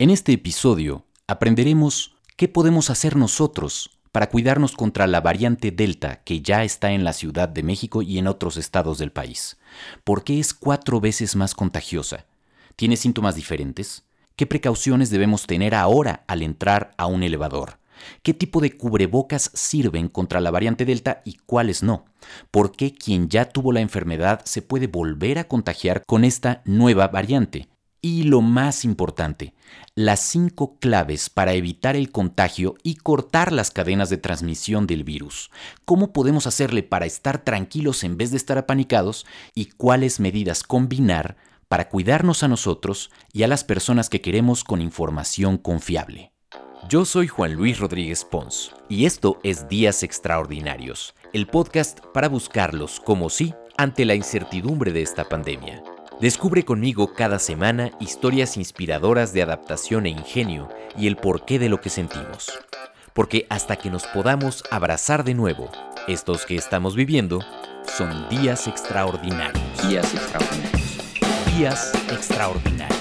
En este episodio aprenderemos qué podemos hacer nosotros para cuidarnos contra la variante Delta que ya está en la Ciudad de México y en otros estados del país. ¿Por qué es cuatro veces más contagiosa? ¿Tiene síntomas diferentes? ¿Qué precauciones debemos tener ahora al entrar a un elevador? ¿Qué tipo de cubrebocas sirven contra la variante Delta y cuáles no? ¿Por qué quien ya tuvo la enfermedad se puede volver a contagiar con esta nueva variante? Y lo más importante, las cinco claves para evitar el contagio y cortar las cadenas de transmisión del virus. ¿Cómo podemos hacerle para estar tranquilos en vez de estar apanicados? ¿Y cuáles medidas combinar para cuidarnos a nosotros y a las personas que queremos con información confiable? Yo soy Juan Luis Rodríguez Pons y esto es Días Extraordinarios, el podcast para buscarlos como sí ante la incertidumbre de esta pandemia. Descubre conmigo cada semana historias inspiradoras de adaptación e ingenio y el porqué de lo que sentimos. Porque hasta que nos podamos abrazar de nuevo, estos que estamos viviendo son días extraordinarios. Días extraordinarios. Días extraordinarios.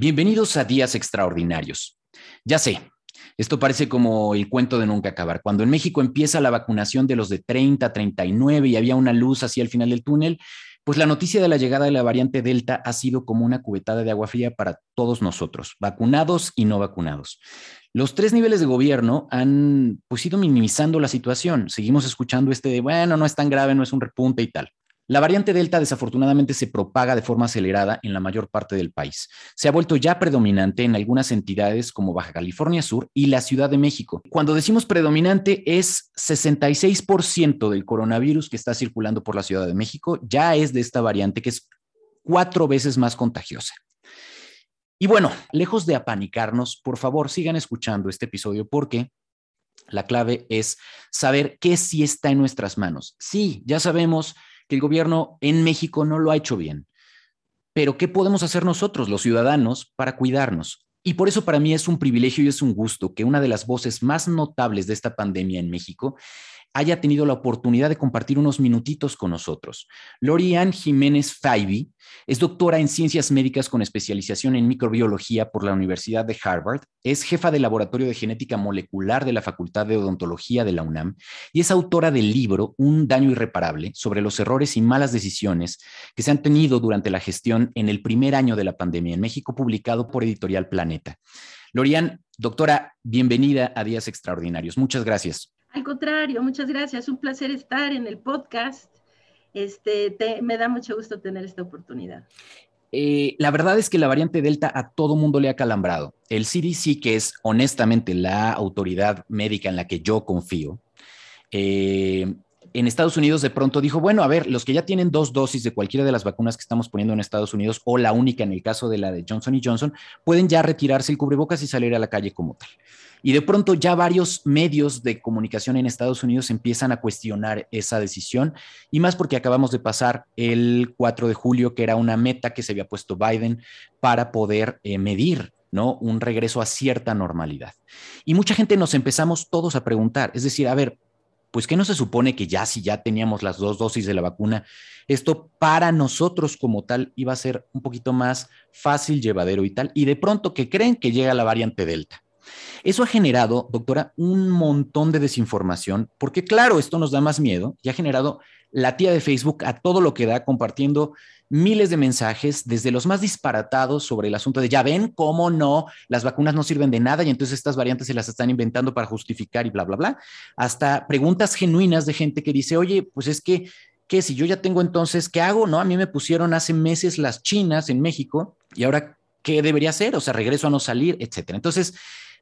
Bienvenidos a Días Extraordinarios. Ya sé, esto parece como el cuento de nunca acabar. Cuando en México empieza la vacunación de los de 30, 39 y había una luz hacia el final del túnel, pues la noticia de la llegada de la variante Delta ha sido como una cubetada de agua fría para todos nosotros, vacunados y no vacunados. Los tres niveles de gobierno han pues ido minimizando la situación. Seguimos escuchando este de, bueno, no es tan grave, no es un repunte y tal. La variante Delta desafortunadamente se propaga de forma acelerada en la mayor parte del país. Se ha vuelto ya predominante en algunas entidades como Baja California Sur y la Ciudad de México. Cuando decimos predominante es 66% del coronavirus que está circulando por la Ciudad de México ya es de esta variante que es cuatro veces más contagiosa. Y bueno, lejos de apanicarnos, por favor sigan escuchando este episodio porque la clave es saber qué sí está en nuestras manos. Sí, ya sabemos que el gobierno en México no lo ha hecho bien. Pero ¿qué podemos hacer nosotros, los ciudadanos, para cuidarnos? Y por eso para mí es un privilegio y es un gusto que una de las voces más notables de esta pandemia en México haya tenido la oportunidad de compartir unos minutitos con nosotros. Lorian Jiménez Faibi es doctora en ciencias médicas con especialización en microbiología por la Universidad de Harvard, es jefa del Laboratorio de Genética Molecular de la Facultad de Odontología de la UNAM y es autora del libro Un daño irreparable sobre los errores y malas decisiones que se han tenido durante la gestión en el primer año de la pandemia en México, publicado por Editorial Planeta. Lorian, doctora, bienvenida a Días Extraordinarios. Muchas gracias. Al contrario, muchas gracias. Un placer estar en el podcast. Este, me da mucho gusto tener esta oportunidad. Eh, la verdad es que la variante Delta a todo mundo le ha calambrado. El CDC, que es honestamente la autoridad médica en la que yo confío, eh, en Estados Unidos de pronto dijo, bueno, a ver, los que ya tienen dos dosis de cualquiera de las vacunas que estamos poniendo en Estados Unidos o la única en el caso de la de Johnson Johnson, pueden ya retirarse el cubrebocas y salir a la calle como tal. Y de pronto ya varios medios de comunicación en Estados Unidos empiezan a cuestionar esa decisión, y más porque acabamos de pasar el 4 de julio, que era una meta que se había puesto Biden para poder eh, medir ¿no? Un regreso a cierta normalidad. Y mucha gente nos empezamos todos a preguntar, es decir, a ver, pues que no se supone que ya si ya teníamos las dos dosis de la vacuna, esto para nosotros como tal iba a ser un poquito más fácil, llevadero y tal, y de pronto que creen que llega la variante Delta. Eso ha generado, doctora, un montón de desinformación, porque claro, esto nos da más miedo y ha generado la tía de Facebook a todo lo que da compartiendo miles de mensajes, desde los más disparatados sobre el asunto de ya ven cómo no, las vacunas no sirven de nada y entonces estas variantes se las están inventando para justificar y bla, bla, bla, hasta preguntas genuinas de gente que dice, oye, pues es que, ¿qué? Si yo ya tengo entonces, ¿qué hago? No, a mí me pusieron hace meses las chinas en México y ahora, ¿qué debería hacer? O sea, regreso a no salir, etcétera. Entonces,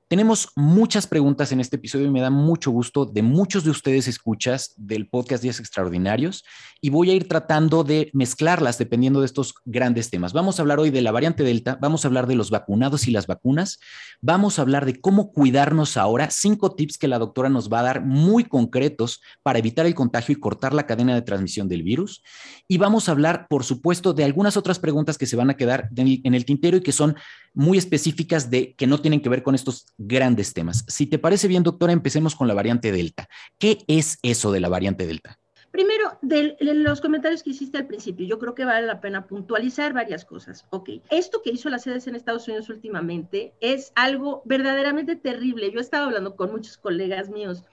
Tenemos muchas preguntas en este episodio y me da mucho gusto de muchos de ustedes escuchas del podcast Días Extraordinarios y voy a ir tratando de mezclarlas dependiendo de estos grandes temas. Vamos a hablar hoy de la variante Delta, vamos a hablar de los vacunados y las vacunas, vamos a hablar de cómo cuidarnos ahora, cinco tips que la doctora nos va a dar muy concretos para evitar el contagio y cortar la cadena de transmisión del virus. Y vamos a hablar, por supuesto, de algunas otras preguntas que se van a quedar en el tintero y que son muy específicas de que no tienen que ver con estos grandes temas. Si te parece bien, doctora, empecemos con la variante Delta. ¿Qué es eso de la variante Delta? Primero, de, los comentarios que hiciste al principio, yo creo que vale la pena puntualizar varias cosas. Ok, esto que hizo la sedes en Estados Unidos últimamente es algo verdaderamente terrible. Yo he estado hablando con muchos colegas míos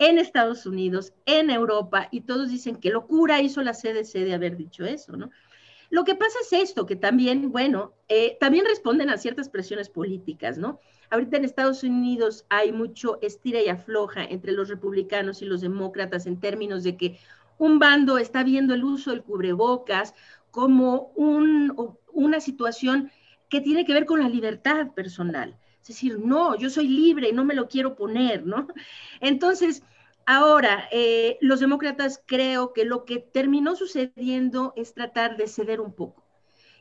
en Estados Unidos, en Europa, y todos dicen que locura hizo la CDC de haber dicho eso, ¿no? Lo que pasa es esto, que también, bueno, eh, también responden a ciertas presiones políticas, ¿no? Ahorita en Estados Unidos hay mucho estira y afloja entre los republicanos y los demócratas en términos de que un bando está viendo el uso del cubrebocas como una situación que tiene que ver con la libertad personal. Es decir, no, yo soy libre y no me lo quiero poner, ¿no? Entonces, Ahora, eh, los demócratas creo que lo que terminó sucediendo es tratar de ceder un poco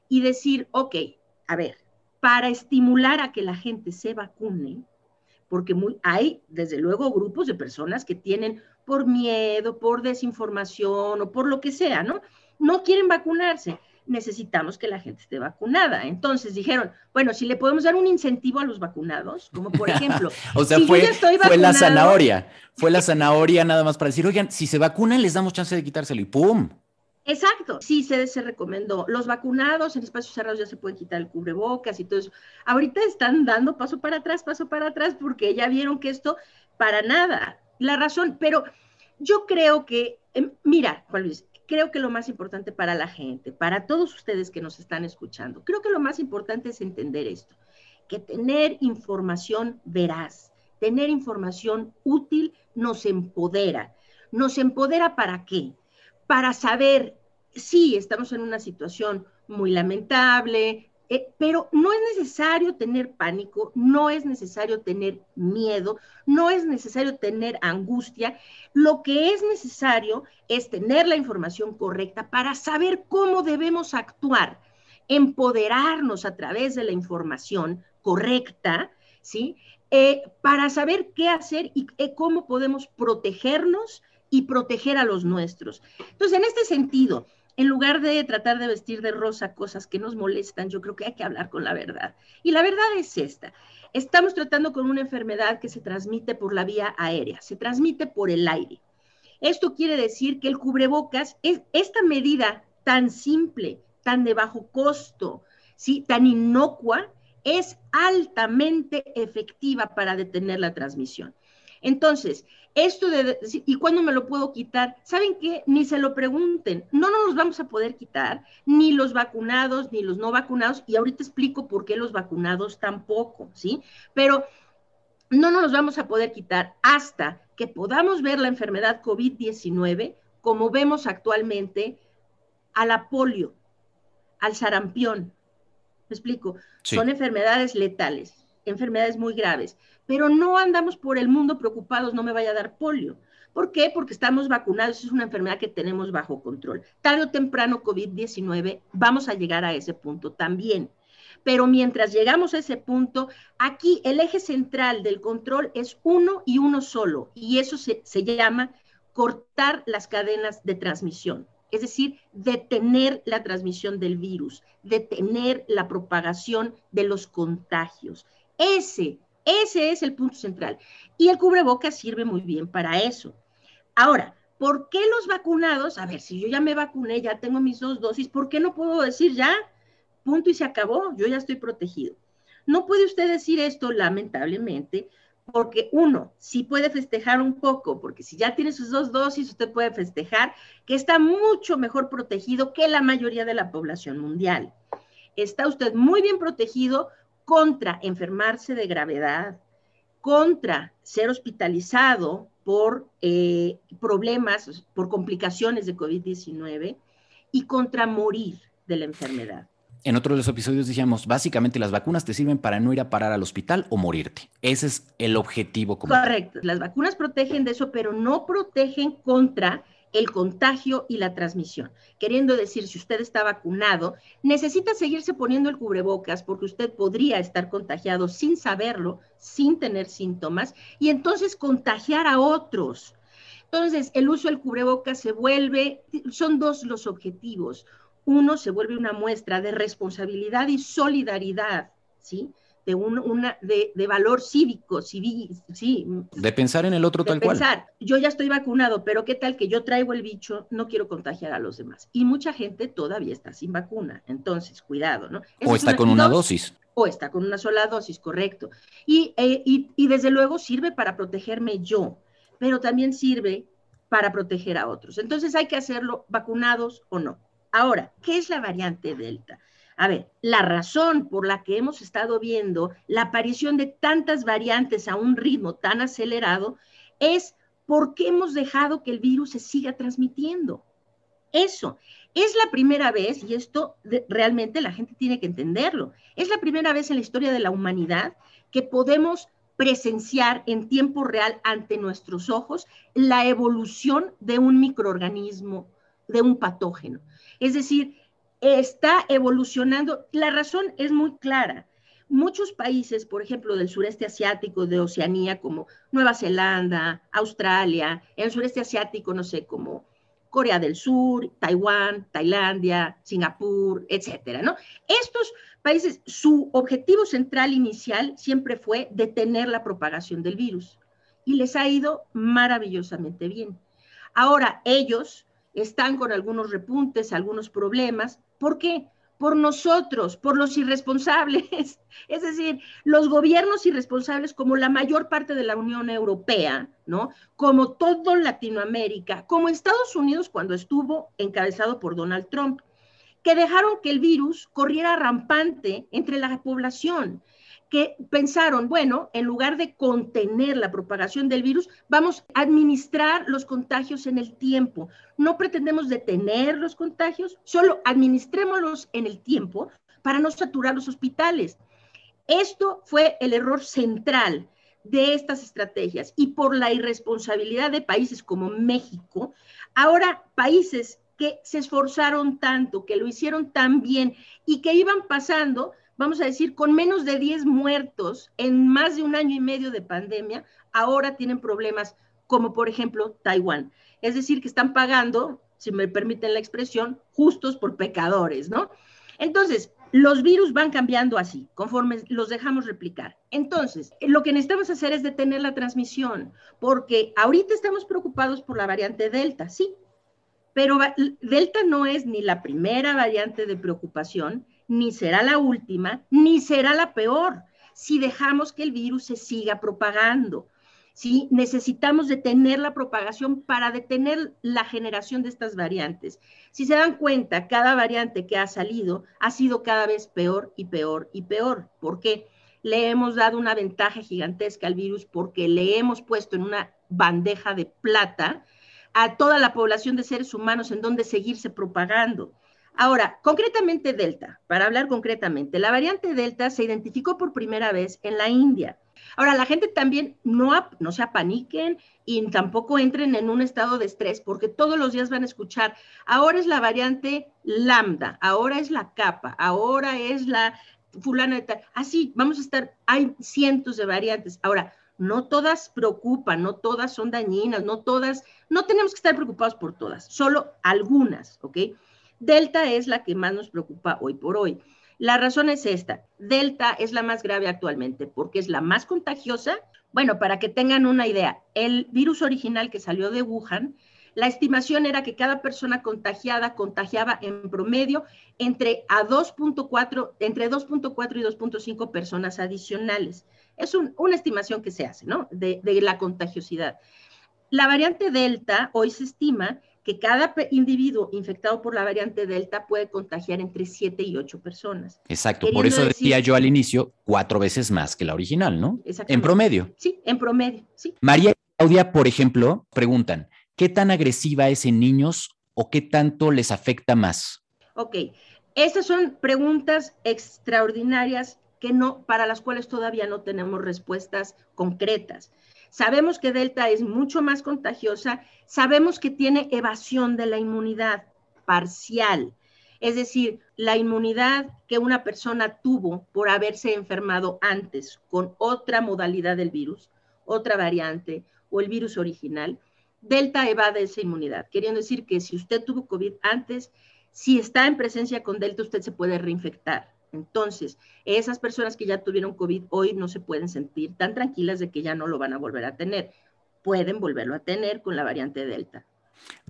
y decir, ok, a ver, para estimular a que la gente se vacune, porque hay desde luego grupos de personas que tienen por miedo, por desinformación o por lo que sea, ¿no? No quieren vacunarse necesitamos que la gente esté vacunada. Entonces dijeron, bueno, si le podemos dar un incentivo a los vacunados, como por ejemplo, o sea, fue, fue la zanahoria, fue la zanahoria nada más para decir, oigan, si se vacunan les damos chance de quitárselo y ¡pum! Exacto, sí, se, se recomendó. Los vacunados en espacios cerrados ya se pueden quitar el cubrebocas y todo eso. Ahorita están dando paso para atrás, paso para atrás, porque ya vieron que esto para nada. La razón, pero yo creo que, em, mira, Juan Luis, creo que lo más importante para la gente, para todos ustedes que nos están escuchando, creo que lo más importante es entender esto, que tener información veraz, tener información útil nos empodera. ¿Nos empodera para qué? Para saber si estamos en una situación muy lamentable, eh, pero no es necesario tener pánico, no es necesario tener miedo, no es necesario tener angustia. Lo que es necesario es tener la información correcta para saber cómo debemos actuar, empoderarnos a través de la información correcta, ¿sí? Eh, para saber qué hacer y eh, cómo podemos protegernos y proteger a los nuestros. Entonces, en este sentido, en lugar de tratar de vestir de rosa cosas que nos molestan, yo creo que hay que hablar con la verdad. Y la verdad es esta. Estamos tratando con una enfermedad que se transmite por la vía aérea, se transmite por el aire. Esto quiere decir que el cubrebocas es esta medida tan simple, tan de bajo costo, ¿sí? tan inocua, es altamente efectiva para detener la transmisión. Entonces, esto de, ¿y cuándo me lo puedo quitar? ¿Saben qué? Ni se lo pregunten. No nos los vamos a poder quitar, ni los vacunados, ni los no vacunados. Y ahorita explico por qué los vacunados tampoco, ¿sí? Pero no nos los vamos a poder quitar hasta que podamos ver la enfermedad COVID-19 como vemos actualmente a la polio, al sarampión. ¿Me explico? Son enfermedades letales, enfermedades muy graves pero no andamos por el mundo preocupados, no me vaya a dar polio. ¿Por qué? Porque estamos vacunados, es una enfermedad que tenemos bajo control. Tarde o temprano, COVID-19, vamos a llegar a ese punto también. Pero mientras llegamos a ese punto, aquí el eje central del control es uno y uno solo, y eso se, se llama cortar las cadenas de transmisión, es decir, detener la transmisión del virus, detener la propagación de los contagios. Ese ese es el punto central. Y el cubrebocas sirve muy bien para eso. Ahora, ¿por qué los vacunados? A ver, si yo ya me vacuné, ya tengo mis dos dosis, ¿por qué no puedo decir ya? Punto y se acabó, yo ya estoy protegido. No puede usted decir esto, lamentablemente, porque uno, sí puede festejar un poco, porque si ya tiene sus dos dosis, usted puede festejar que está mucho mejor protegido que la mayoría de la población mundial. Está usted muy bien protegido contra enfermarse de gravedad, contra ser hospitalizado por eh, problemas, por complicaciones de COVID-19 y contra morir de la enfermedad. en otro de los episodios decíamos, básicamente las vacunas te sirven para no ir a parar al hospital o morirte. Ese es el objetivo. Correcto, las vacunas protegen de eso, pero no protegen contra el contagio y la transmisión. Queriendo decir, si usted está vacunado, necesita seguirse poniendo el cubrebocas porque usted podría estar contagiado sin saberlo, sin tener síntomas, y entonces contagiar a otros. Entonces, el uso del cubrebocas se vuelve, son dos los objetivos. Uno se vuelve una muestra de responsabilidad y solidaridad, ¿sí? De, un, una, de, de, valor cívico, civil, sí. De pensar en el otro tal pensar, cual. Yo ya estoy vacunado, pero ¿qué tal que yo traigo el bicho? No quiero contagiar a los demás. Y mucha gente todavía está sin vacuna. Entonces, cuidado, ¿no? o está con una dosis. O está con una sola dosis, correcto. Y, eh, y, y desde luego sirve para protegerme yo, pero también sirve para proteger a otros. Entonces hay que hacerlo vacunados o no. Ahora, ¿qué es la variante Delta? A ver, la razón por la que hemos estado viendo la aparición de tantas variantes a un ritmo tan acelerado es porque hemos dejado que el virus se siga transmitiendo. Eso es la primera vez, y esto realmente la gente tiene que entenderlo, es la primera vez en la historia de la humanidad que podemos presenciar en tiempo real ante nuestros ojos la evolución de un microorganismo, de un patógeno. Es decir, está evolucionando. La razón es muy clara. Muchos países, por ejemplo, del sureste asiático, de Oceanía, como Nueva Zelanda, Australia, el sureste asiático, no sé, como Corea del Sur, Taiwán, Tailandia, Singapur, etcétera, ¿no? Estos países, su objetivo central inicial siempre fue detener la propagación del virus y les ha ido maravillosamente bien. Ahora ellos están con algunos repuntes, algunos problemas. ¿Por qué? Por nosotros, por los irresponsables. Es decir, los gobiernos irresponsables como la mayor parte de la Unión Europea, ¿no? Como todo Latinoamérica, como Estados Unidos cuando estuvo encabezado por Donald Trump, que dejaron que el virus corriera rampante entre la población que pensaron, bueno, en lugar de contener la propagación del virus, vamos a administrar los contagios en el tiempo. No pretendemos detener los contagios, solo administrémoslos en el tiempo para no saturar los hospitales. Esto fue el error central de estas estrategias y por la irresponsabilidad de países como México, ahora países que se esforzaron tanto, que lo hicieron tan bien y que iban pasando vamos a decir, con menos de 10 muertos en más de un año y medio de pandemia, ahora tienen problemas como por ejemplo Taiwán. Es decir, que están pagando, si me permiten la expresión, justos por pecadores, ¿no? Entonces, los virus van cambiando así, conforme los dejamos replicar. Entonces, lo que necesitamos hacer es detener la transmisión, porque ahorita estamos preocupados por la variante Delta, sí, pero Delta no es ni la primera variante de preocupación, ni será la última, ni será la peor si dejamos que el virus se siga propagando. ¿sí? Necesitamos detener la propagación para detener la generación de estas variantes. Si se dan cuenta, cada variante que ha salido ha sido cada vez peor y peor y peor. ¿Por qué? Le hemos dado una ventaja gigantesca al virus porque le hemos puesto en una bandeja de plata a toda la población de seres humanos en donde seguirse propagando. Ahora, concretamente Delta, para hablar concretamente, la variante Delta se identificó por primera vez en la India. Ahora, la gente también no, se apaniquen y tampoco entren en un estado de estrés, porque todos los días van a escuchar, ahora es la variante lambda, ahora es la capa, ahora es la fulana de tal. Así, vamos a estar, hay cientos de variantes. Ahora, no todas preocupan, no todas son dañinas, no todas, no tenemos que estar preocupados por todas, solo algunas, ¿ok? Delta es la que más nos preocupa hoy por hoy. La razón es esta. Delta es la más grave actualmente porque es la más contagiosa. Bueno, para que tengan una idea, el virus original que salió de Wuhan, la estimación era que cada persona contagiada contagiaba en promedio entre a 2.4 entre 2.4 y 2.5 personas adicionales. Es una estimación que se hace, ¿no? de la contagiosidad. La variante Delta hoy se estima que cada individuo infectado por la variante Delta puede contagiar entre 7 y 8 personas. Exacto, por eso decía yo al inicio, cuatro veces más que la original, ¿no? En promedio. Sí, en promedio, sí. María y Claudia, por ejemplo, preguntan, ¿qué tan agresiva es en niños o qué tanto les afecta más? Ok, Estas son preguntas extraordinarias que no, para las cuales todavía no tenemos respuestas concretas. Sabemos que Delta es mucho más contagiosa, sabemos que tiene evasión de la inmunidad parcial, es decir, la inmunidad que una persona tuvo por haberse enfermado antes con otra modalidad del virus, otra variante o el virus original, Delta evade esa inmunidad, queriendo decir que si usted tuvo COVID antes, si está en presencia con Delta, usted se puede reinfectar. Entonces, esas personas que ya tuvieron COVID hoy no se pueden sentir tan tranquilas de que ya no lo van a volver a tener. Pueden volverlo a tener con la variante Delta.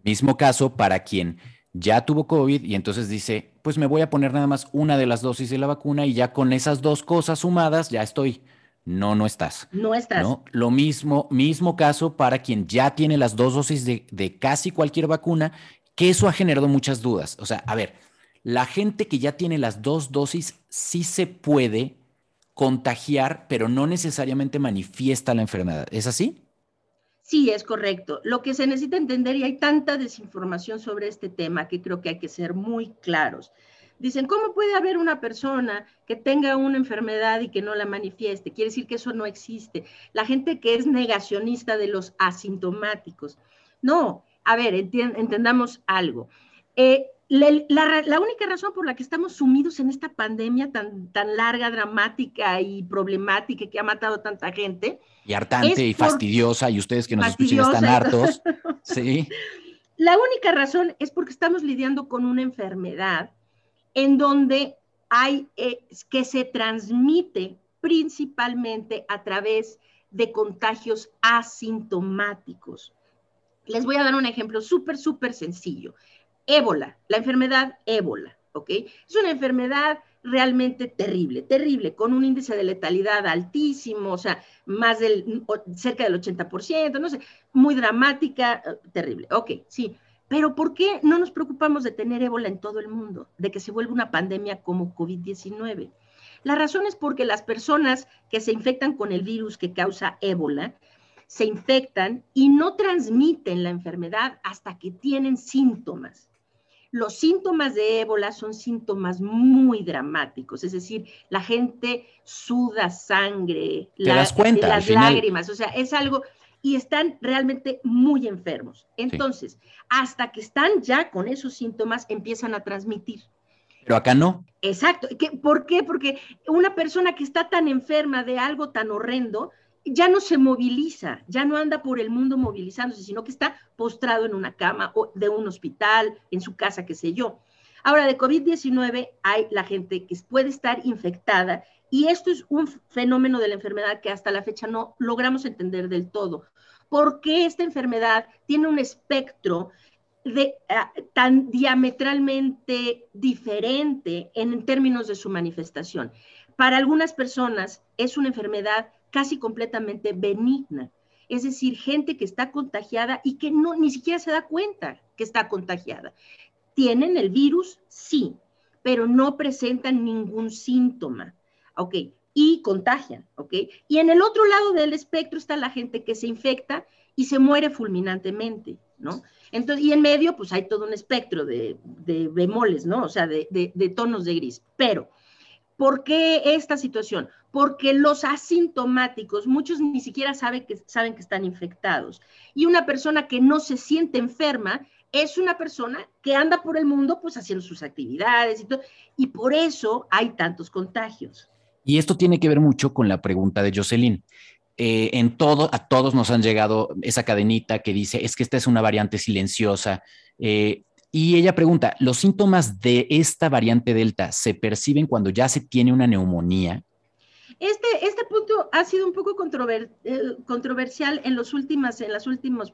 Mismo caso para quien ya tuvo COVID y entonces dice, pues me voy a poner nada más una de las dosis de la vacuna y ya con esas dos cosas sumadas ya estoy. No, no estás. No estás. Lo mismo, mismo caso para quien ya tiene las dos dosis de, de casi cualquier vacuna, que eso ha generado muchas dudas. O sea, a ver, la gente que ya tiene las dos dosis sí se puede contagiar, pero no necesariamente manifiesta la enfermedad. ¿Es así? Sí, es correcto. Lo que se necesita entender, y hay tanta desinformación sobre este tema que creo que hay que ser muy claros. Dicen, ¿cómo puede haber una persona que tenga una enfermedad y que no la manifieste? Quiere decir que eso no existe. La gente que es negacionista de los asintomáticos. No, a ver, entendamos algo. Eh, la, única razón por la que estamos sumidos en esta pandemia tan, tan larga, dramática y problemática que ha matado a tanta gente. Y hartante y fastidiosa, y ustedes que nos escuchan están hartos. sí. La única razón es porque estamos lidiando con una enfermedad en donde hay eh, que se transmite principalmente a través de contagios asintomáticos. Les voy a dar un ejemplo súper, súper sencillo ébola, la enfermedad ébola, ¿ok? Es una enfermedad realmente terrible, terrible, con un índice de letalidad altísimo, o sea, más del, cerca del 80%, no sé, muy dramática, eh, terrible, ok, sí. Pero ¿por qué no nos preocupamos de tener ébola en todo el mundo, de que se vuelva una pandemia como COVID-19? La razón es porque las personas que se infectan con el virus que causa ébola se infectan y no transmiten la enfermedad hasta que tienen síntomas. Los síntomas de ébola son síntomas muy dramáticos, es decir, la gente suda sangre, las lágrimas, o sea, es algo, y están realmente muy enfermos. Entonces, hasta que están ya con esos síntomas, empiezan a transmitir. Pero acá no. Exacto. ¿Por qué? Porque una persona que está tan enferma de algo tan horrendo, ya no se moviliza, ya no anda por el mundo movilizándose, sino que está postrado en una cama o de un hospital, en su casa, qué sé yo. Ahora, de COVID-19 hay la gente que puede estar infectada y esto es un fenómeno de la enfermedad que hasta la fecha no logramos entender del todo. ¿Por qué esta enfermedad tiene un espectro de, ah, tan diametralmente diferente en términos de su manifestación? Para algunas personas es una enfermedad casi completamente benigna. Es decir, gente que está contagiada y que no, ni siquiera se da cuenta que está contagiada. ¿Tienen el virus? Sí, pero no presentan ningún síntoma. ¿Ok? Y contagian. ¿Ok? Y en el otro lado del espectro está la gente que se infecta y se muere fulminantemente, ¿no? Entonces, y en medio, pues hay todo un espectro de, de bemoles, ¿no? O sea, de, de tonos de gris. Pero ¿Por qué esta situación? Porque los asintomáticos, muchos ni siquiera saben que, saben que están infectados. Y una persona que no se siente enferma es una persona que anda por el mundo pues haciendo sus actividades y todo. Y por eso hay tantos contagios. Y esto tiene que ver mucho con la pregunta de Jocelyn. Eh, en todo, a todos nos han llegado esa cadenita que dice, es que esta es una variante silenciosa. Eh, y ella pregunta, ¿los síntomas de esta variante Delta se perciben cuando ya se tiene una neumonía? Este, este punto ha sido un poco eh, controversial en, los últimas, en las últimas,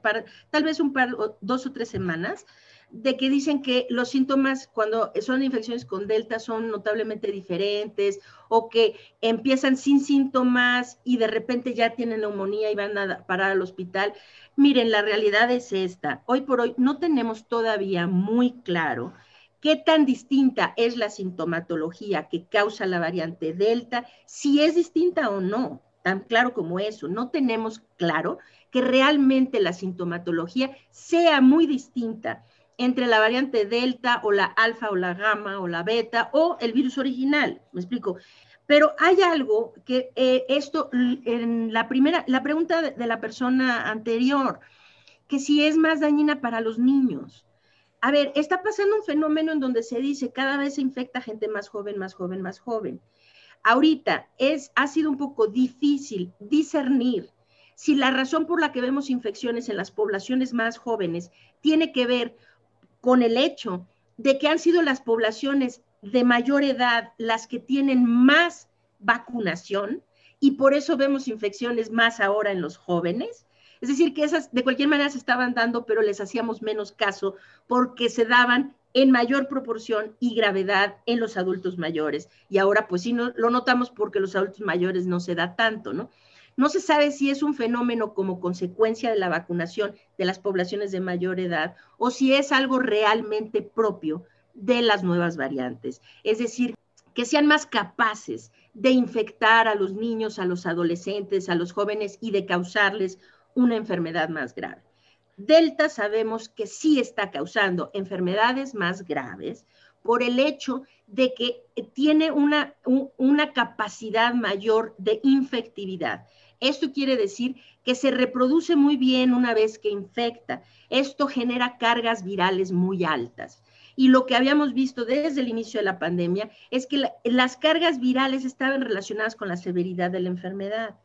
tal vez un par, dos o tres semanas, de que dicen que los síntomas cuando son infecciones con delta son notablemente diferentes o que empiezan sin síntomas y de repente ya tienen neumonía y van a parar al hospital. Miren, la realidad es esta. Hoy por hoy no tenemos todavía muy claro qué tan distinta es la sintomatología que causa la variante delta, si es distinta o no, tan claro como eso. No tenemos claro que realmente la sintomatología sea muy distinta entre la variante Delta o la alfa o la gamma o la beta o el virus original. ¿Me explico? Pero hay algo que eh, esto, en la primera, la pregunta de, la persona anterior, que si es más dañina para los niños. A ver, está pasando un fenómeno en donde se dice cada vez se infecta gente más joven, más joven, más joven. Ahorita es, ha sido un poco difícil discernir si la razón por la que vemos infecciones en las poblaciones más jóvenes tiene que ver con el hecho de que han sido las poblaciones de mayor edad las que tienen más vacunación y por eso vemos infecciones más ahora en los jóvenes. Es decir, que esas de cualquier manera se estaban dando, pero les hacíamos menos caso porque se daban en mayor proporción y gravedad en los adultos mayores. Y ahora pues sí no, lo notamos porque los adultos mayores no se da tanto, ¿no? No se sabe si es un fenómeno como consecuencia de la vacunación de las poblaciones de mayor edad o si es algo realmente propio de las nuevas variantes. Es decir, que sean más capaces de infectar a los niños, a los adolescentes, a los jóvenes y de causarles una enfermedad más grave. Delta sabemos que sí está causando enfermedades más graves por el hecho de que tiene una, una capacidad mayor de infectividad. Esto quiere decir que se reproduce muy bien una vez que infecta. Esto genera cargas virales muy altas. Y lo que habíamos visto desde el inicio de la pandemia es que las cargas virales estaban relacionadas con la severidad de la enfermedad.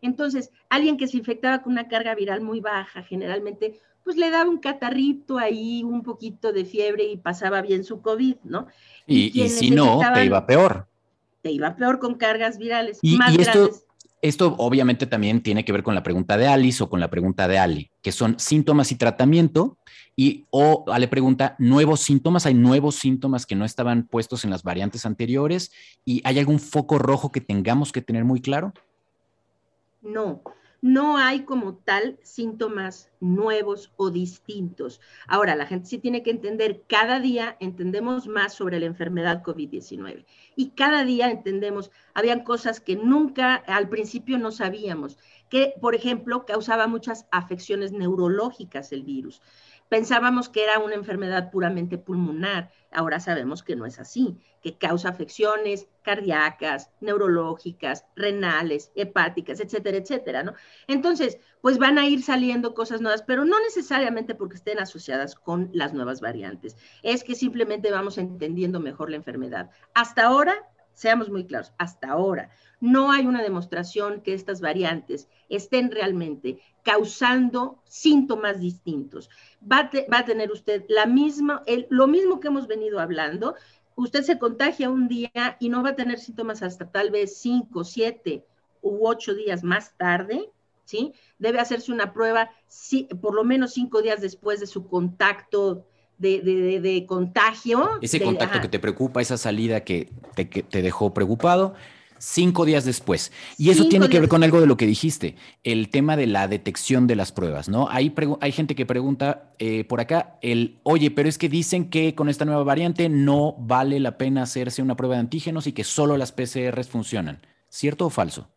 Entonces, alguien que se infectaba con una carga viral muy baja, generalmente, pues le daba un catarrito ahí, un poquito de fiebre y pasaba bien su COVID, ¿no? Y, si no, te iba peor. Te iba peor con cargas virales y, más grandes. Esto obviamente también tiene que ver con la pregunta de Alice o con la pregunta de Ali, que son síntomas y tratamiento. Y o Ale pregunta, ¿nuevos síntomas? ¿Hay nuevos síntomas que no estaban puestos en las variantes anteriores? ¿Y hay algún foco rojo que tengamos que tener muy claro? No, no hay como tal síntomas nuevos o distintos. Ahora, la gente sí tiene que entender, cada día entendemos más sobre la enfermedad COVID-19 y cada día entendemos, habían cosas que nunca al principio no sabíamos, que por ejemplo causaba muchas afecciones neurológicas el virus. Pensábamos que era una enfermedad puramente pulmonar, ahora sabemos que no es así, que causa afecciones cardíacas, neurológicas, renales, hepáticas, etcétera, etcétera, ¿no? Entonces, pues van a ir saliendo cosas nuevas, pero no necesariamente porque estén asociadas con las nuevas variantes, es que simplemente vamos entendiendo mejor la enfermedad. Hasta ahora, seamos muy claros, hasta ahora no hay una demostración que estas variantes estén realmente causando síntomas distintos. Va a, tener usted la misma, lo mismo que hemos venido hablando. Usted se contagia un día y no va a tener síntomas hasta tal vez cinco, siete u ocho días más tarde, ¿sí? Debe hacerse una prueba por lo menos cinco días después de su contacto de, contagio. Ese contacto que te preocupa, esa salida que te, que te dejó preocupado, Cinco días después. Y eso tiene que ver con algo de lo que dijiste, el tema de la detección de las pruebas, ¿no? Hay, hay gente que pregunta eh, por acá, el, oye, pero es que dicen que con esta nueva variante no vale la pena hacerse una prueba de antígenos y que solo las PCRs funcionan. ¿Cierto o falso?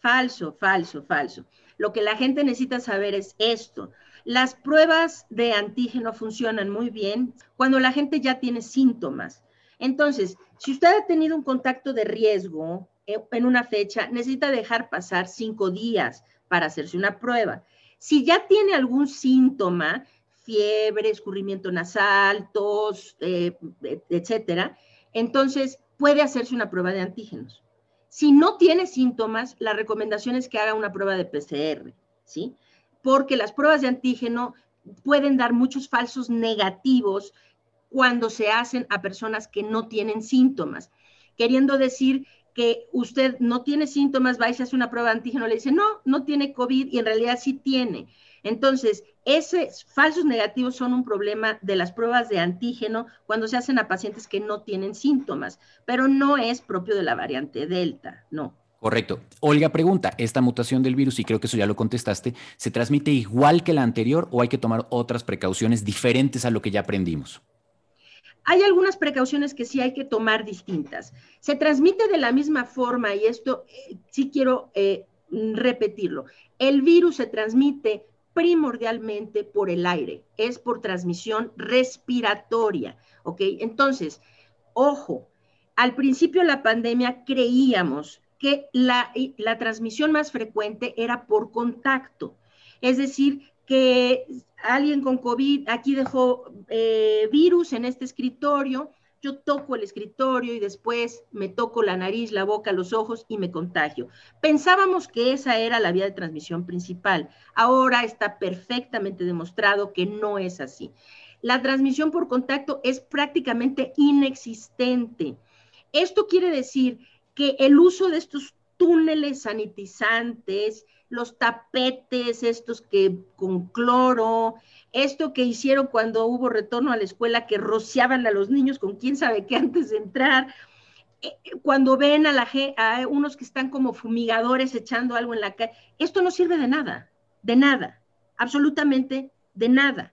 Falso, falso, falso. Lo que la gente necesita saber es esto. Las pruebas de antígeno funcionan muy bien cuando la gente ya tiene síntomas. Entonces, si usted ha tenido un contacto de riesgo eh, en una fecha, necesita dejar pasar cinco días para hacerse una prueba. Si ya tiene algún síntoma, fiebre, escurrimiento nasal, tos, eh, etcétera, entonces puede hacerse una prueba de antígenos. Si no tiene síntomas, la recomendación es que haga una prueba de PCR, ¿sí? Porque las pruebas de antígeno pueden dar muchos falsos negativos cuando se hacen a personas que no tienen síntomas, queriendo decir que usted no tiene síntomas, va y se hace una prueba de antígeno, le dice, no, no tiene COVID y en realidad sí tiene. Entonces, esos falsos negativos son un problema de las pruebas de antígeno cuando se hacen a pacientes que no tienen síntomas, pero no es propio de la variante Delta, no. Correcto. Olga pregunta, ¿esta mutación del virus, y creo que eso ya lo contestaste, ¿se transmite igual que la anterior o hay que tomar otras precauciones diferentes a lo que ya aprendimos? hay algunas precauciones que sí hay que tomar distintas. Se transmite de la misma forma, y esto eh, sí quiero eh, repetirlo. El virus se transmite primordialmente por el aire, es por transmisión respiratoria, ¿ok? Entonces, ojo, al principio de la pandemia creíamos que la, la transmisión más frecuente era por contacto, es decir, que alguien con COVID aquí dejó eh, virus en este escritorio, yo toco el escritorio y después me toco la nariz, la boca, los ojos y me contagio. Pensábamos que esa era la vía de transmisión principal. Ahora está perfectamente demostrado que no es así. La transmisión por contacto es prácticamente inexistente. Esto quiere decir que el uso de estos túneles sanitizantes, los tapetes estos que con cloro, esto que hicieron cuando hubo retorno a la escuela, que rociaban a los niños con quién sabe qué antes de entrar, eh, cuando ven a, la, unos que están como fumigadores echando algo en la calle, esto no sirve de nada, de nada, absolutamente de nada.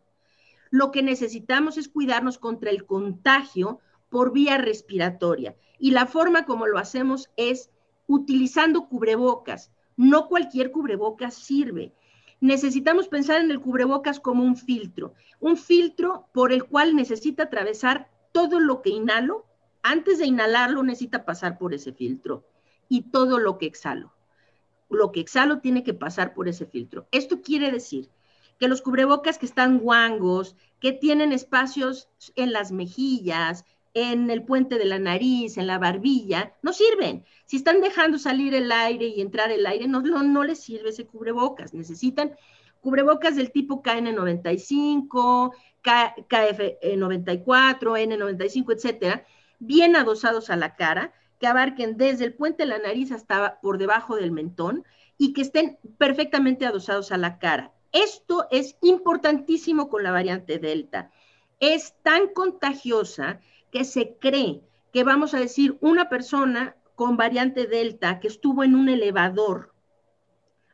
Lo que necesitamos es cuidarnos contra el contagio por vía respiratoria y la forma como lo hacemos es utilizando cubrebocas, no cualquier cubrebocas sirve. Necesitamos pensar en el cubrebocas como un filtro, un filtro por el cual necesita atravesar todo lo que inhalo. Antes de inhalarlo necesita pasar por ese filtro y todo lo que exhalo. Lo que exhalo tiene que pasar por ese filtro. Esto quiere decir que los cubrebocas que están guangos, que tienen espacios en las mejillas, en el puente de la nariz, en la barbilla, no sirven. Si están dejando salir el aire y entrar el aire, no, no, les sirve ese cubrebocas. Necesitan cubrebocas del tipo KN95, KF94, N95, etcétera, bien adosados a la cara, que abarquen desde el puente de la nariz hasta por debajo del mentón y que estén perfectamente adosados a la cara. Esto es importantísimo con la variante Delta. Es tan contagiosa que se cree que vamos a decir una persona con variante Delta que estuvo en un elevador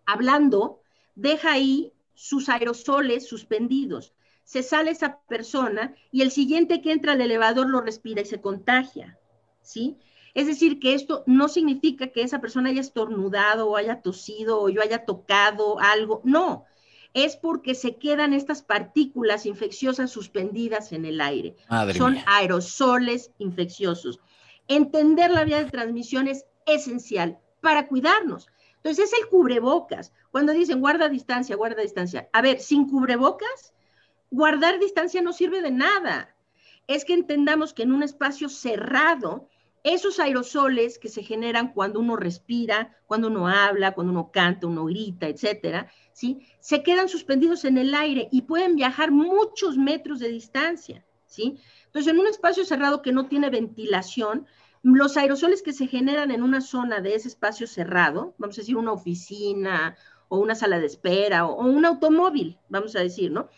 hablando, deja ahí sus aerosoles suspendidos. Se sale esa persona y el siguiente que entra al elevador lo respira y se contagia, ¿sí? Es decir, que esto no significa que esa persona haya estornudado o haya tosido o yo haya tocado algo, no, es porque se quedan estas partículas infecciosas suspendidas en el aire. Son aerosoles infecciosos. Entender la vía de transmisión es esencial para cuidarnos. Entonces es el cubrebocas. Cuando dicen guarda distancia, guarda distancia. A ver, sin cubrebocas, guardar distancia no sirve de nada. Es que entendamos que en un espacio cerrado esos aerosoles que se generan cuando uno respira, cuando uno habla, cuando uno canta, uno grita, etcétera, ¿sí? Se quedan suspendidos en el aire y pueden viajar muchos metros de distancia, ¿sí? Entonces, en un espacio cerrado que no tiene ventilación, los aerosoles que se generan en una zona de ese espacio cerrado, vamos a decir una oficina o una sala de espera o, o un automóvil, vamos a decir, ¿no?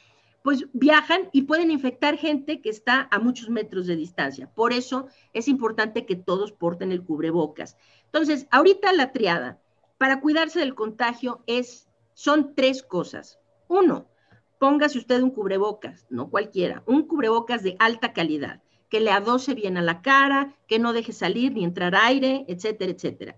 Pues viajan y pueden infectar gente que está a muchos metros de distancia. Por eso es importante que todos porten el cubrebocas. Entonces, ahorita la triada para cuidarse del contagio es, son tres cosas. Uno, póngase usted un cubrebocas, no cualquiera, un cubrebocas de alta calidad, que le adose bien a la cara, que no deje salir ni entrar aire, etcétera, etcétera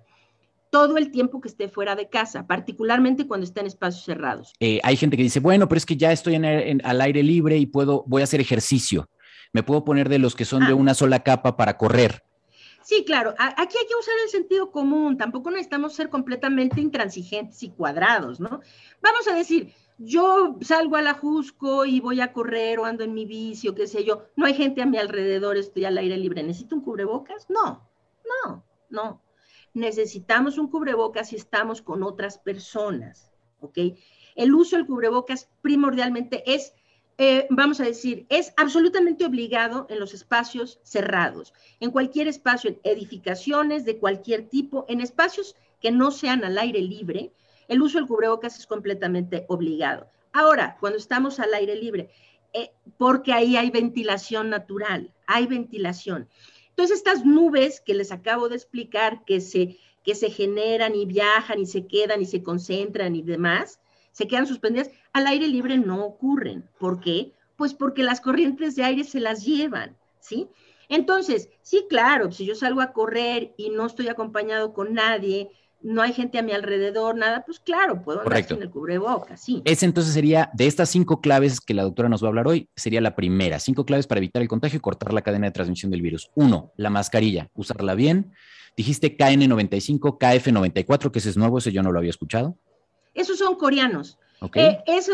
todo el tiempo que esté fuera de casa, particularmente cuando está en espacios cerrados. Eh, hay gente que dice, bueno, pero es que ya estoy en, al aire libre y puedo, voy a hacer ejercicio. Me puedo poner de los que son de ah. una sola capa para correr. Sí, claro. Aquí hay que usar el sentido común. Tampoco necesitamos ser completamente intransigentes y cuadrados, ¿no? Vamos a decir, yo salgo a la Jusco y voy a correr o ando en mi bici o qué sé yo. No hay gente a mi alrededor, estoy al aire libre. ¿Necesito un cubrebocas? No, no, no necesitamos un cubrebocas si estamos con otras personas, ¿ok? El uso del cubrebocas primordialmente es, eh, vamos a decir, es absolutamente obligado en los espacios cerrados, en cualquier espacio, en edificaciones de cualquier tipo, en espacios que no sean al aire libre, el uso del cubrebocas es completamente obligado. Ahora, cuando estamos al aire libre, eh, porque ahí hay ventilación natural, hay ventilación. Entonces, estas nubes que les acabo de explicar, que se, que se generan y viajan y se quedan y se concentran y demás, se quedan suspendidas, al aire libre no ocurren. ¿Por qué? Pues porque las corrientes de aire se las llevan, ¿sí? Entonces, sí, claro, si yo salgo a correr y no estoy acompañado con nadie, no hay gente a mi alrededor, nada, pues claro, puedo andar sin el cubrebocas, sí. Ese entonces sería, de estas cinco claves que la doctora nos va a hablar hoy, sería la primera, cinco claves para evitar el contagio y cortar la cadena de transmisión del virus. Uno, la mascarilla, usarla bien. Dijiste KN95, KF94, que ese es nuevo, ese yo no lo había escuchado. Esos son coreanos. Eh, es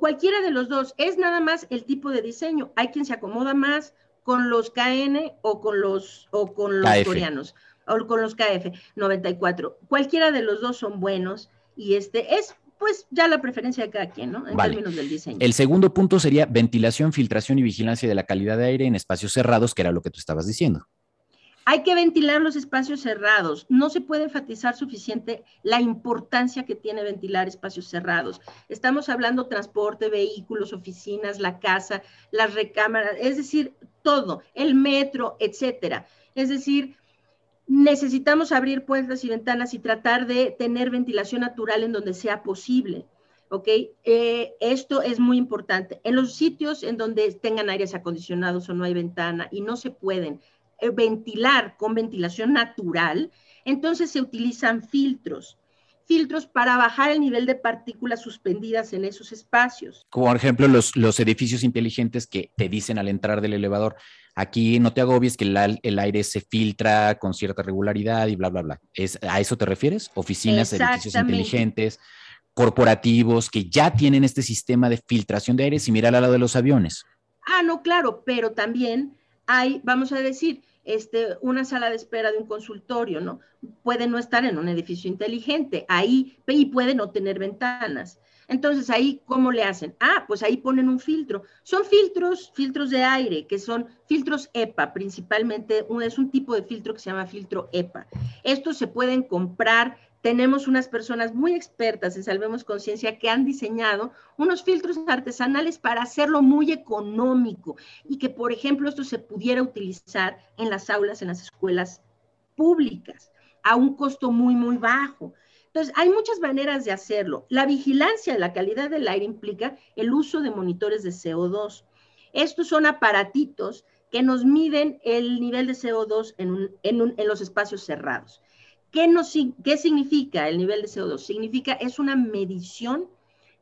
cualquiera de los dos, es nada más el tipo de diseño. Hay quien se acomoda más con los KN o con los, o con los coreanos, o con los KF 94. Cualquiera de los dos son buenos y este es pues ya la preferencia de cada quien, ¿no? En términos del diseño. El segundo punto sería ventilación, filtración y vigilancia de la calidad de aire en espacios cerrados, que era lo que tú estabas diciendo. Hay que ventilar los espacios cerrados. No se puede enfatizar suficiente la importancia que tiene ventilar espacios cerrados. Estamos hablando transporte, vehículos, oficinas, la casa, las recámaras, es decir, todo, el metro, etcétera. Es decir, necesitamos abrir puertas y ventanas y tratar de tener ventilación natural en donde sea posible. ¿ok? Eh, esto es muy importante. En los sitios en donde tengan aires acondicionados o no hay ventana y no se pueden eh, ventilar con ventilación natural, entonces se utilizan filtros filtros para bajar el nivel de partículas suspendidas en esos espacios. Como por ejemplo los, los edificios inteligentes que te dicen al entrar del elevador, aquí no te agobies que el, aire se filtra con cierta regularidad y bla, bla, bla. ¿Es, ¿A eso te refieres? Oficinas, edificios inteligentes, corporativos que ya tienen este sistema de filtración de aire similar al lado de los aviones. Ah, no, claro, pero también hay, vamos a decir, este, una sala de espera de un consultorio, ¿no? Puede no estar en un edificio inteligente, ahí, y puede no tener ventanas. Entonces, ahí, ¿cómo le hacen? Ah, pues ahí ponen un filtro. Son filtros, filtros de aire, que son filtros EPA, principalmente, es un tipo de filtro que se llama filtro EPA. Estos se pueden comprar tenemos unas personas muy expertas en Salvemos Conciencia que han diseñado unos filtros artesanales para hacerlo muy económico y que, por ejemplo, esto se pudiera utilizar en las aulas, en las escuelas públicas, a un costo muy, muy bajo. Entonces, hay muchas maneras de hacerlo. La vigilancia de la calidad del aire implica el uso de monitores de CO2. Estos son aparatitos que nos miden el nivel de CO2 en, los espacios cerrados. ¿Qué, significa el nivel de CO2? Significa, es una medición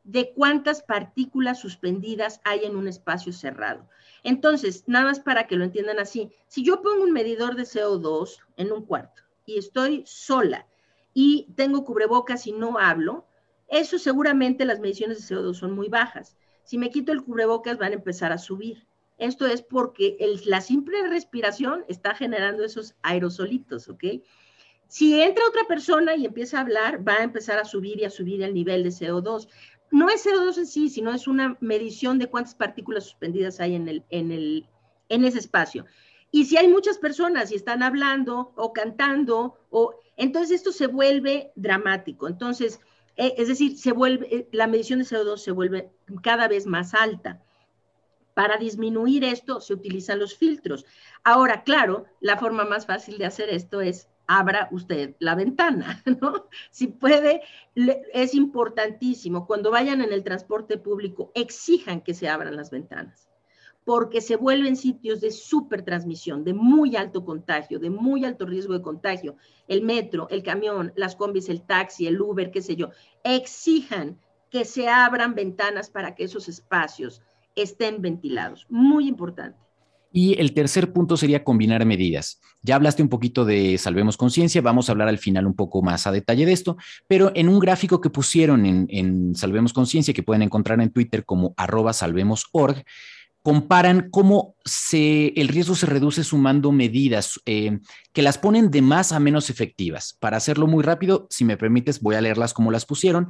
de cuántas partículas suspendidas hay en un espacio cerrado. Entonces, nada más para que lo entiendan así, si yo pongo un medidor de CO2 en un cuarto y estoy sola y tengo cubrebocas y no hablo, eso seguramente las mediciones de CO2 son muy bajas. Si me quito el cubrebocas van a empezar a subir. Esto es porque la simple respiración está generando esos aerosolitos, ¿ok? Si entra otra persona y empieza a hablar, va a empezar a subir y a subir el nivel de CO2. No es CO2 en sí, sino es una medición de cuántas partículas suspendidas hay en, el, en, el, en ese espacio. Y si hay muchas personas y están hablando o cantando, o, entonces esto se vuelve dramático. Entonces, eh, es decir, se vuelve, eh, la medición de CO2 se vuelve cada vez más alta. Para disminuir esto se utilizan los filtros. Ahora, claro, la forma más fácil de hacer esto es abra usted la ventana, ¿no? Si puede, es importantísimo, cuando vayan en el transporte público, exijan que se abran las ventanas, porque se vuelven sitios de transmisión, de muy alto contagio, de muy alto riesgo de contagio. El metro, el camión, las combis, el taxi, el Uber, qué sé yo, exijan que se abran ventanas para que esos espacios estén ventilados. Muy importante. Y el tercer punto sería combinar medidas. Ya hablaste un poquito de Salvemos Conciencia, vamos a hablar al final un poco más a detalle de esto, pero en un gráfico que pusieron en, Salvemos Conciencia, que pueden encontrar en Twitter como arroba salvemosorg, comparan cómo se, el riesgo se reduce sumando medidas eh, que las ponen de más a menos efectivas. Para hacerlo muy rápido, si me permites, voy a leerlas como las pusieron.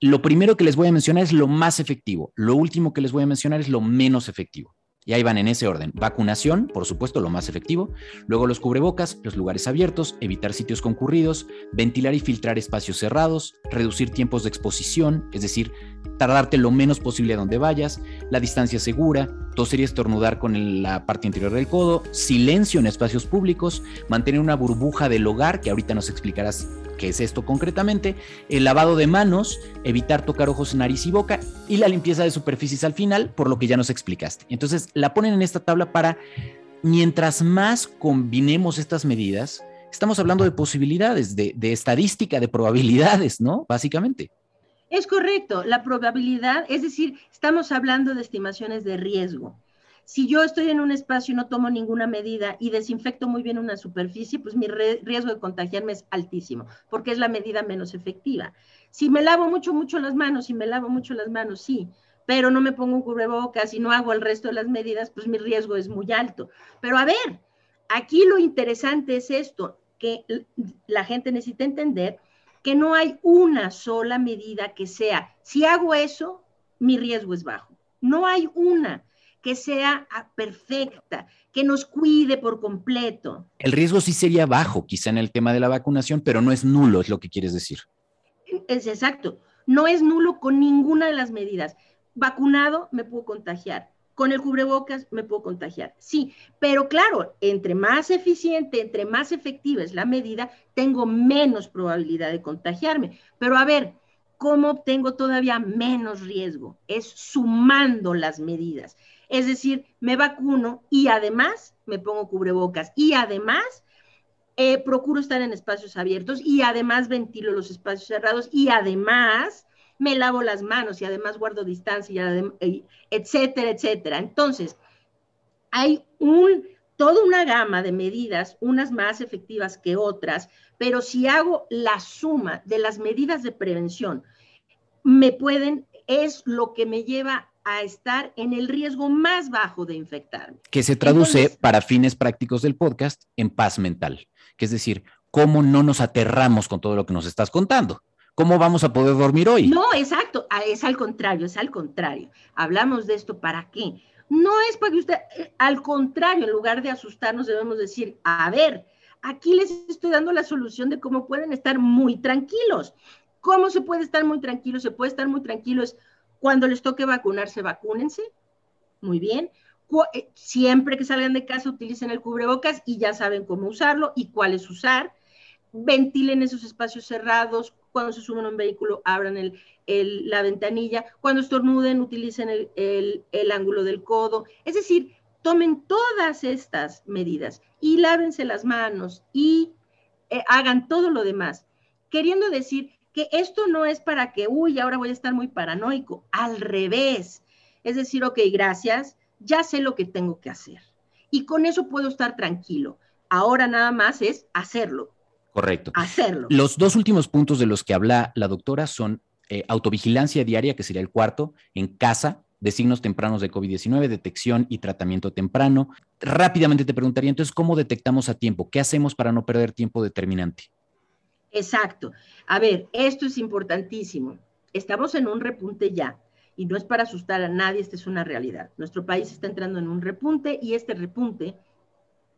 Lo primero que les voy a mencionar es lo más efectivo. Lo último que les voy a mencionar es lo menos efectivo. Y ahí van en ese orden. Vacunación, por supuesto, lo más efectivo. Luego los cubrebocas, los lugares abiertos, evitar sitios concurridos, ventilar y filtrar espacios cerrados, reducir tiempos de exposición, es decir, tardarte lo menos posible a donde vayas, la distancia segura, toser y estornudar con la parte interior del codo, silencio en espacios públicos, mantener una burbuja del hogar, que ahorita nos explicarás qué es esto concretamente, el lavado de manos, evitar tocar ojos, nariz y boca y la limpieza de superficies al final, por lo que ya nos explicaste. Entonces, la ponen en esta tabla para, mientras más combinemos estas medidas, estamos hablando de posibilidades, de, de estadística, de probabilidades, ¿no? Básicamente. Es correcto, la probabilidad, es decir, estamos hablando de estimaciones de riesgo. Si yo estoy en un espacio y no tomo ninguna medida y desinfecto muy bien una superficie, pues mi riesgo de contagiarme es altísimo, porque es la medida menos efectiva. Si me lavo mucho, mucho las manos, si me lavo mucho las manos, sí, pero no me pongo un cubrebocas y no hago el resto de las medidas, pues mi riesgo es muy alto. Pero a ver, aquí lo interesante es esto, que la gente necesita entender que no hay una sola medida que sea, si hago eso, mi riesgo es bajo. No hay una que sea ah, perfecta, que nos cuide por completo. El riesgo sí sería bajo, quizá en el tema de la vacunación, pero no es nulo, es lo que quieres decir. Es exacto, no es nulo con ninguna de las medidas. Vacunado me puedo contagiar, con el cubrebocas me puedo contagiar. Sí, pero claro, entre más eficiente, entre más efectiva es la medida, tengo menos probabilidad de contagiarme. Pero a ver, ¿cómo tengo todavía menos riesgo? Es sumando las medidas. Es decir, me vacuno y además me pongo cubrebocas y además eh, procuro estar en espacios abiertos y además ventilo los espacios cerrados y además me lavo las manos y además guardo distancia, etcétera, etcétera. Entonces, hay un, toda una gama de medidas, unas más efectivas que otras, pero si hago la suma de las medidas de prevención, me pueden, es lo que me lleva a estar en el riesgo más bajo de infectarme. Que se traduce para fines prácticos del podcast en paz mental, que es decir, cómo no nos aterramos con todo lo que nos estás contando. ¿Cómo vamos a poder dormir hoy? No, exacto, es al contrario, es al contrario. Hablamos de esto para qué. No es para que usted, eh, al contrario, en lugar de asustarnos debemos decir, a ver, aquí les estoy dando la solución de cómo pueden estar muy tranquilos. ¿Cómo se puede estar muy tranquilo? Se puede estar muy tranquilos cuando les toque vacunarse, vacúnense. Muy bien. Eh, siempre que salgan de casa, utilicen el cubrebocas y ya saben cómo usarlo y cuáles usar. Ventilen esos espacios cerrados. Cuando se suben a un vehículo, abran la ventanilla. Cuando estornuden, utilicen el, ángulo del codo. Es decir, tomen todas estas medidas y lávense las manos y eh, hagan todo lo demás. Queriendo decir que esto no es para que, uy, ahora voy a estar muy paranoico, al revés. Es decir, ok, gracias, ya sé lo que tengo que hacer. Y con eso puedo estar tranquilo. Ahora nada más es hacerlo. Correcto. Hacerlo. Los dos últimos puntos de los que habla la doctora son eh, autovigilancia diaria, que sería el cuarto, en casa, de signos tempranos de COVID-19, detección y tratamiento temprano. Rápidamente te preguntaría entonces, ¿cómo detectamos a tiempo? ¿Qué hacemos para no perder tiempo determinante? Exacto. A ver, esto es importantísimo. Estamos en un repunte ya y no es para asustar a nadie, esta es una realidad. Nuestro país está entrando en un repunte y este repunte,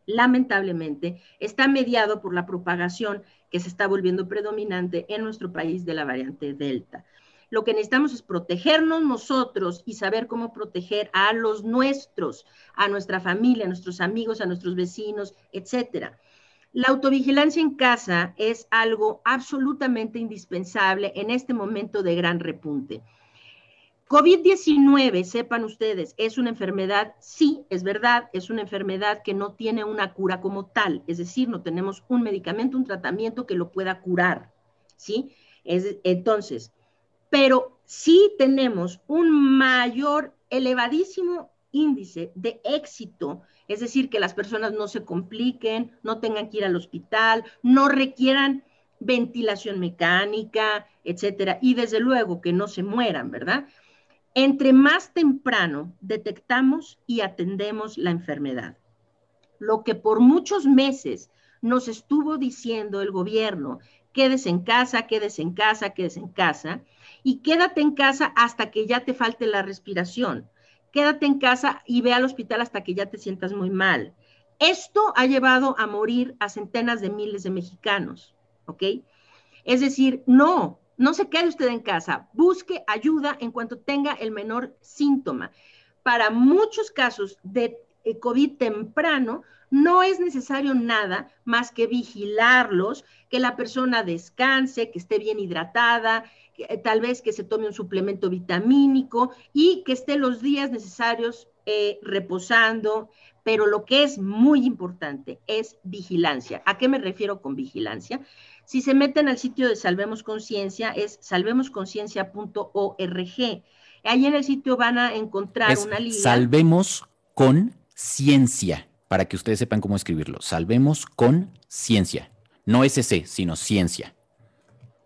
lamentablemente, está mediado por la propagación que se está volviendo predominante en nuestro país de la variante Delta. Lo que necesitamos es protegernos nosotros y saber cómo proteger a los nuestros, a nuestra familia, a nuestros amigos, a nuestros vecinos, etcétera. La autovigilancia en casa es algo absolutamente indispensable en este momento de gran repunte. COVID-19, sepan ustedes, es una enfermedad, sí, es verdad, es una enfermedad que no tiene una cura como tal, es decir, no tenemos un medicamento, un tratamiento que lo pueda curar, ¿sí? Es, entonces, pero sí tenemos un mayor, elevadísimo índice de éxito es decir, que las personas no se compliquen, no tengan que ir al hospital, no requieran ventilación mecánica, etcétera, y desde luego que no se mueran, ¿verdad? Entre más temprano detectamos y atendemos la enfermedad, lo que por muchos meses nos estuvo diciendo el gobierno, quédese en casa, quédese en casa, quédese en casa, y quédate en casa hasta que ya te falte la respiración quédate en casa y ve al hospital hasta que ya te sientas muy mal. Esto ha llevado a morir a centenas de miles de mexicanos, ¿ok? Es decir, no, no se quede usted en casa, busque ayuda en cuanto tenga el menor síntoma. Para muchos casos de eh, COVID temprano, no es necesario nada más que vigilarlos, que la persona descanse, que esté bien hidratada, eh, tal vez que se tome un suplemento vitamínico y que esté los días necesarios eh, reposando, pero lo que es muy importante es vigilancia. ¿A qué me refiero con vigilancia? Si se meten al sitio de Salvemos Conciencia, es salvemosconciencia.org. Ahí en el sitio van a encontrar una liga. Salvemos con ciencia, para que ustedes sepan cómo escribirlo. Salvemos con ciencia. No SC, sino ciencia.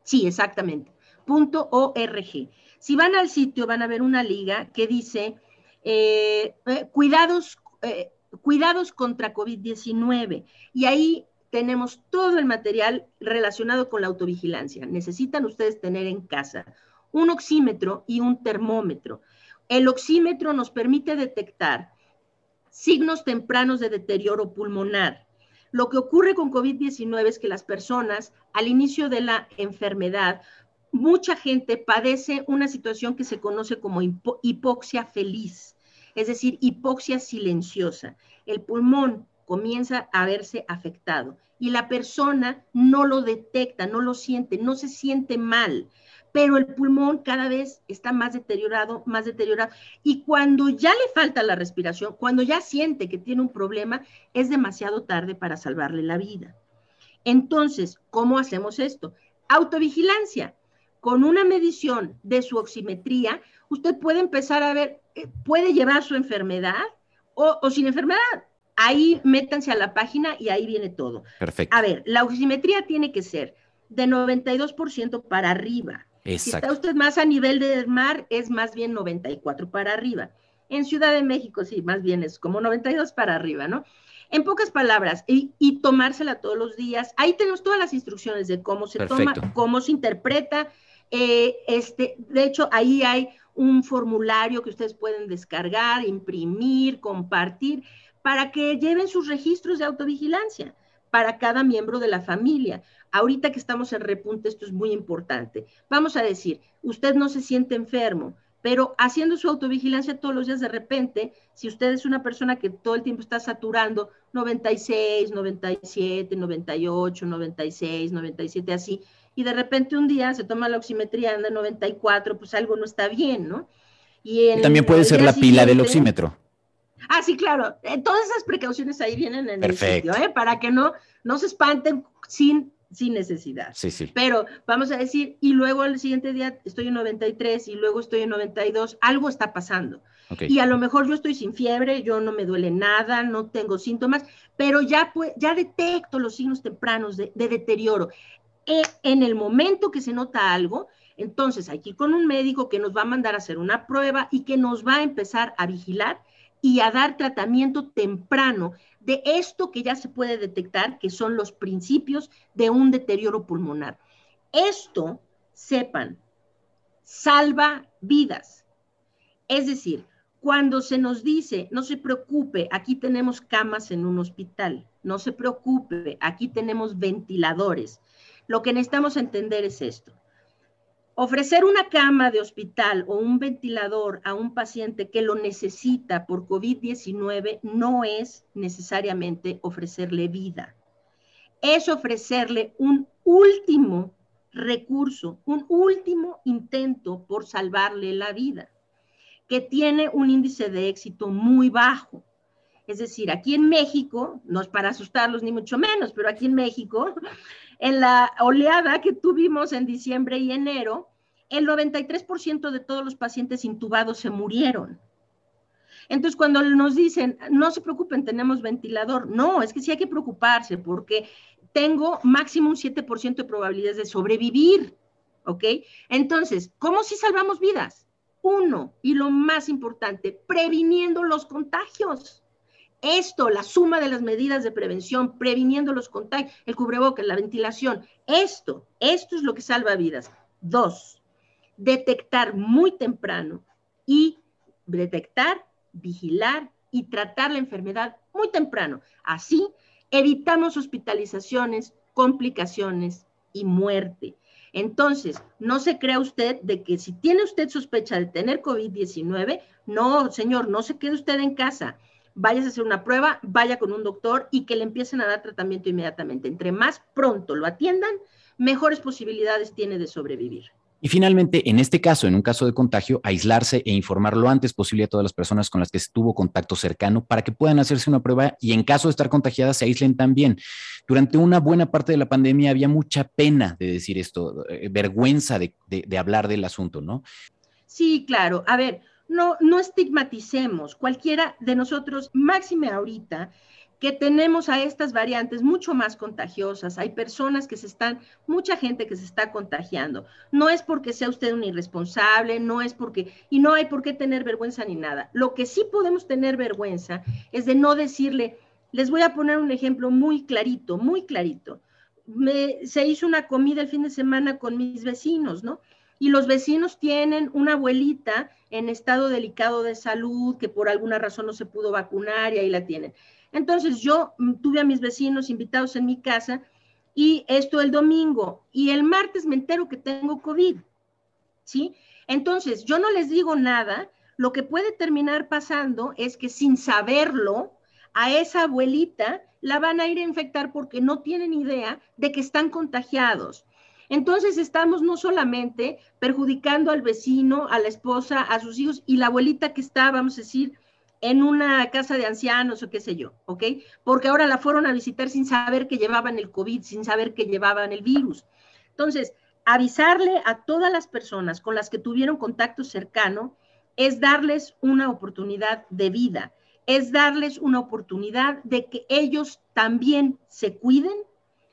Sí, exactamente. Punto .org. Si van al sitio, van a ver una liga que dice eh, eh, cuidados, eh, cuidados contra COVID-19. Y ahí tenemos todo el material relacionado con la autovigilancia. Necesitan ustedes tener en casa un oxímetro y un termómetro. El oxímetro nos permite detectar signos tempranos de deterioro pulmonar. Lo que ocurre con COVID-19 es que las personas al inicio de la enfermedad, mucha gente padece una situación que se conoce como hipoxia feliz, es decir, hipoxia silenciosa. El pulmón comienza a verse afectado y la persona no lo detecta, no lo siente, no se siente mal, pero el pulmón cada vez está más deteriorado, más deteriorado. Y cuando ya le falta la respiración, cuando ya siente que tiene un problema, es demasiado tarde para salvarle la vida. Entonces, ¿cómo hacemos esto? Autovigilancia. Con una medición de su oximetría, usted puede empezar a ver, eh, puede llevar su enfermedad o, o sin enfermedad Ahí métanse a la página y ahí viene todo. Perfecto. A ver, la oximetría tiene que ser de 92% para arriba. Exacto. Si está usted más a nivel del mar, es más bien 94 para arriba. En Ciudad de México, sí, más bien es como 92 para arriba, ¿no? En pocas palabras, y, tomársela todos los días. Ahí tenemos todas las instrucciones de cómo se toma, cómo se interpreta. Eh, este, de hecho, ahí hay un formulario que ustedes pueden descargar, imprimir, compartir para que lleven sus registros de autovigilancia para cada miembro de la familia. Ahorita que estamos en repunte, esto es muy importante. Vamos a decir, usted no se siente enfermo, pero haciendo su autovigilancia todos los días de repente, si usted es una persona que todo el tiempo está saturando 96, 97, 98, 96, 97, así, y de repente un día se toma la oximetría, anda 94, pues algo no está bien, ¿no? Y También puede ser la pila del oxímetro. Ah, sí, claro. Eh, todas esas precauciones ahí vienen en el sitio, ¿eh? Para que no, no se espanten sin, sin necesidad. Sí, sí. Pero vamos a decir, y luego al siguiente día estoy en 93 y luego estoy en 92, algo está pasando. Y a lo mejor yo estoy sin fiebre, yo no me duele nada, no tengo síntomas, pero ya, ya detecto los signos tempranos de, deterioro. E, en el momento que se nota algo, entonces hay que ir con un médico que nos va a mandar a hacer una prueba y que nos va a empezar a vigilar y a dar tratamiento temprano de esto que ya se puede detectar, que son los principios de un deterioro pulmonar. Esto, sepan, salva vidas. Es decir, cuando se nos dice, no se preocupe, aquí tenemos camas en un hospital, no se preocupe, aquí tenemos ventiladores. Lo que necesitamos entender es esto. Ofrecer una cama de hospital o un ventilador a un paciente que lo necesita por COVID-19 no es necesariamente ofrecerle vida. Es ofrecerle un último recurso, un último intento por salvarle la vida, que tiene un índice de éxito muy bajo. Es decir, aquí en México, no es para asustarlos ni mucho menos, pero aquí en México, en la oleada que tuvimos en diciembre y enero, el 93% de todos los pacientes intubados se murieron. Entonces, cuando nos dicen, no se preocupen, tenemos ventilador, no, es que sí hay que preocuparse porque tengo máximo un 7% de probabilidades de sobrevivir, ¿ok? Entonces, ¿cómo si salvamos vidas? Uno, y lo más importante, previniendo los contagios. Esto, la suma de las medidas de prevención, previniendo los contagios, el cubrebocas, la ventilación, esto, esto es lo que salva vidas. Dos, detectar muy temprano y detectar, vigilar y tratar la enfermedad muy temprano. Así evitamos hospitalizaciones, complicaciones y muerte. Entonces, no se crea usted de que si tiene usted sospecha de tener COVID-19, no, señor, no se quede usted en casa. Vaya a hacer una prueba, vaya con un doctor y que le empiecen a dar tratamiento inmediatamente. Entre más pronto lo atiendan, mejores posibilidades tiene de sobrevivir. Y finalmente, en este caso, en un caso de contagio, aislarse e informar lo antes posible a todas las personas con las que estuvo contacto cercano para que puedan hacerse una prueba y en caso de estar contagiadas se aíslen también. Durante una buena parte de la pandemia había mucha pena de decir esto, eh, vergüenza de, de hablar del asunto, ¿no? Sí, claro. A ver, no, no estigmaticemos. Cualquiera de nosotros, máxime ahorita, que tenemos a estas variantes mucho más contagiosas. Hay personas que se están, mucha gente que se está contagiando. No es porque sea usted un irresponsable, no es porque, y no hay por qué tener vergüenza ni nada. Lo que sí podemos tener vergüenza es de no decirle, les voy a poner un ejemplo muy clarito, muy clarito. Me, se hizo una comida el fin de semana con mis vecinos, ¿no? Y los vecinos tienen una abuelita en estado delicado de salud que por alguna razón no se pudo vacunar y ahí la tienen. Entonces yo mm, tuve a mis vecinos invitados en mi casa y esto el domingo y el martes me entero que tengo COVID, ¿sí? Entonces yo no les digo nada, lo que puede terminar pasando es que sin saberlo, a esa abuelita la van a ir a infectar porque no tienen idea de que están contagiados. Entonces estamos no solamente perjudicando al vecino, a la esposa, a sus hijos y la abuelita que está, vamos a decir, en una casa de ancianos o qué sé yo, ¿ok? Porque ahora la fueron a visitar sin saber que llevaban el COVID, sin saber que llevaban el virus. Entonces, avisarle a todas las personas con las que tuvieron contacto cercano es darles una oportunidad de vida, es darles una oportunidad de que ellos también se cuiden,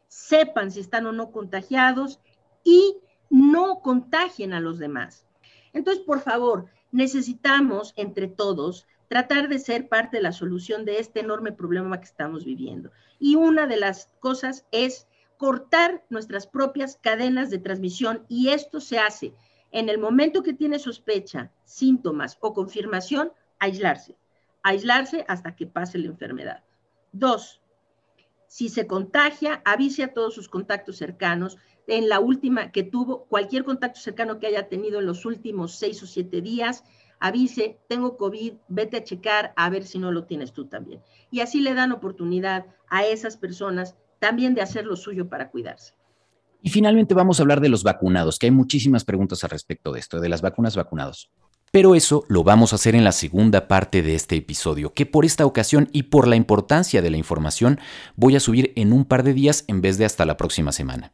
sepan si están o no contagiados y no contagien a los demás. Entonces, por favor, necesitamos entre todos tratar de ser parte de la solución de este enorme problema que estamos viviendo. Y una de las cosas es cortar nuestras propias cadenas de transmisión y esto se hace en el momento que tiene sospecha, síntomas o confirmación, aislarse. Aislarse hasta que pase la enfermedad. Dos, si se contagia, avise a todos sus contactos cercanos. En la última que tuvo, cualquier contacto cercano que haya tenido en los últimos seis o siete días, avise, tengo COVID, vete a checar a ver si no lo tienes tú también. Y así le dan oportunidad a esas personas también de hacer lo suyo para cuidarse. Y finalmente vamos a hablar de los vacunados, que hay muchísimas preguntas al respecto de esto, de las vacunas vacunados. Pero eso lo vamos a hacer en la segunda parte de este episodio, que por esta ocasión y por la importancia de la información voy a subir en un par de días en vez de hasta la próxima semana.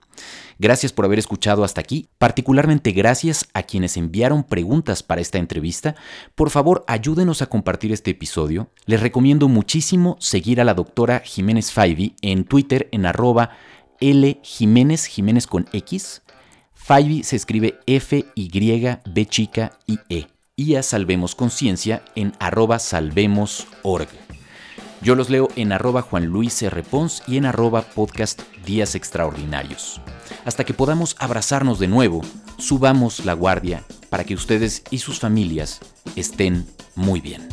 Gracias por haber escuchado hasta aquí, particularmente gracias a quienes enviaron preguntas para esta entrevista. Por favor, ayúdenos a compartir este episodio. Les recomiendo muchísimo seguir a la doctora Jiménez Faivi en Twitter en arroba L Jiménez, Jiménez con X. Faivi se escribe F, Y, B chica y E y a Salvemos Conciencia en arroba salvemos.org. Yo los leo en arroba Juan Luis R. Pons y en arroba podcast Días Extraordinarios. Hasta que podamos abrazarnos de nuevo, subamos la guardia para que ustedes y sus familias estén muy bien.